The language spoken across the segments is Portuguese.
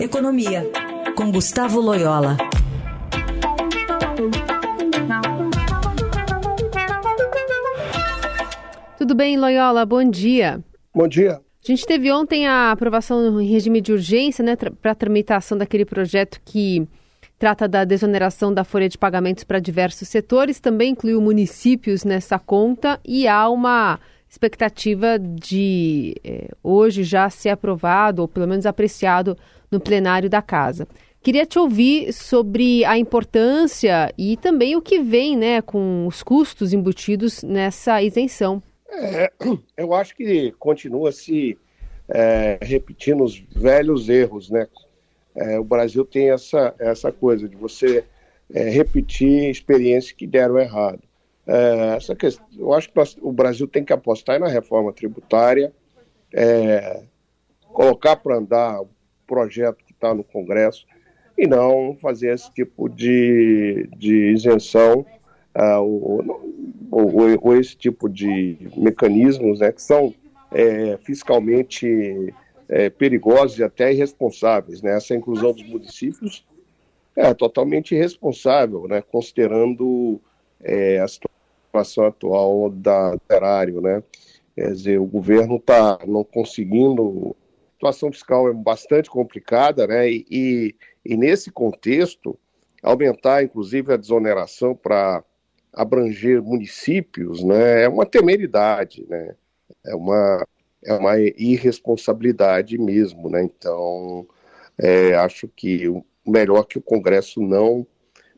Economia, com Gustavo Loyola. Tudo bem, Loyola? Bom dia. Bom dia. A gente teve ontem a aprovação em regime de urgência né, para a tramitação daquele projeto que trata da desoneração da folha de pagamentos para diversos setores, também incluiu municípios nessa conta e há uma expectativa de eh, hoje já ser aprovado, ou pelo menos apreciado, no plenário da Casa. Queria te ouvir sobre a importância e também o que vem né, com os custos embutidos nessa isenção. É, eu acho que continua se é, repetindo os velhos erros, né? É, o Brasil tem essa, essa coisa de você é, repetir experiências que deram errado. É, essa questão, eu acho que nós, o Brasil tem que apostar na reforma tributária, é, colocar para andar o projeto que está no Congresso e não fazer esse tipo de, de isenção uh, ou, ou, ou, esse tipo de mecanismos né, que são é, fiscalmente é, perigosos e até irresponsáveis. Né? Essa inclusão dos municípios é totalmente irresponsável, né? considerando é, a situação atual da, do erário. Né? Quer dizer, o governo está não conseguindo. A situação fiscal é bastante complicada, né? e, e, e nesse contexto, aumentar inclusive a desoneração para abranger municípios, né, é uma temeridade, né, é uma, é uma irresponsabilidade mesmo, né, então é, acho que o melhor que o Congresso não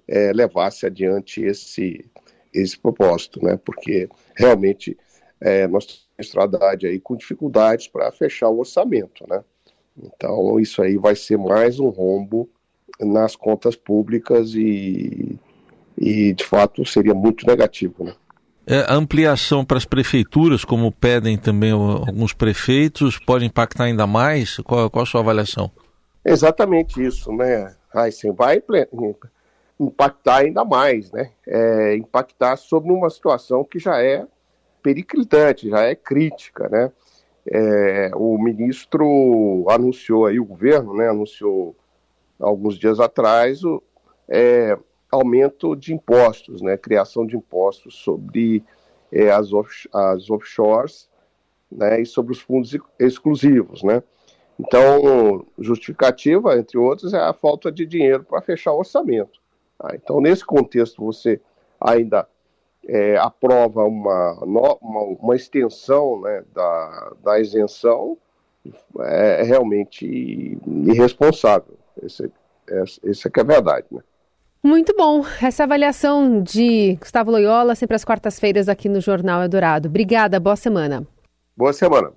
é, levasse adiante esse, esse propósito, né, porque realmente é, nós temos estradade aí com dificuldades para fechar o orçamento, né, então isso aí vai ser mais um rombo nas contas públicas e e de fato seria muito negativo. Né? É, a ampliação para as prefeituras, como pedem também alguns prefeitos, pode impactar ainda mais? Qual, qual a sua avaliação? Exatamente isso, né? Heisen vai impactar ainda mais, né? É, impactar sobre uma situação que já é periclitante, já é crítica, né? É, o ministro anunciou aí, o governo, né, anunciou alguns dias atrás o, é, aumento de impostos, né, criação de impostos sobre é, as, off, as offshores né, e sobre os fundos exclusivos. Né. Então, justificativa, entre outros, é a falta de dinheiro para fechar o orçamento. Tá? Então, nesse contexto, você ainda é, aprova uma, uma, uma extensão né, da, da isenção, é, é realmente irresponsável. Esse, esse, esse é que é a verdade. Né? Muito bom. Essa avaliação de Gustavo Loyola, sempre às quartas-feiras aqui no Jornal Eldorado. Obrigada, boa semana. Boa semana.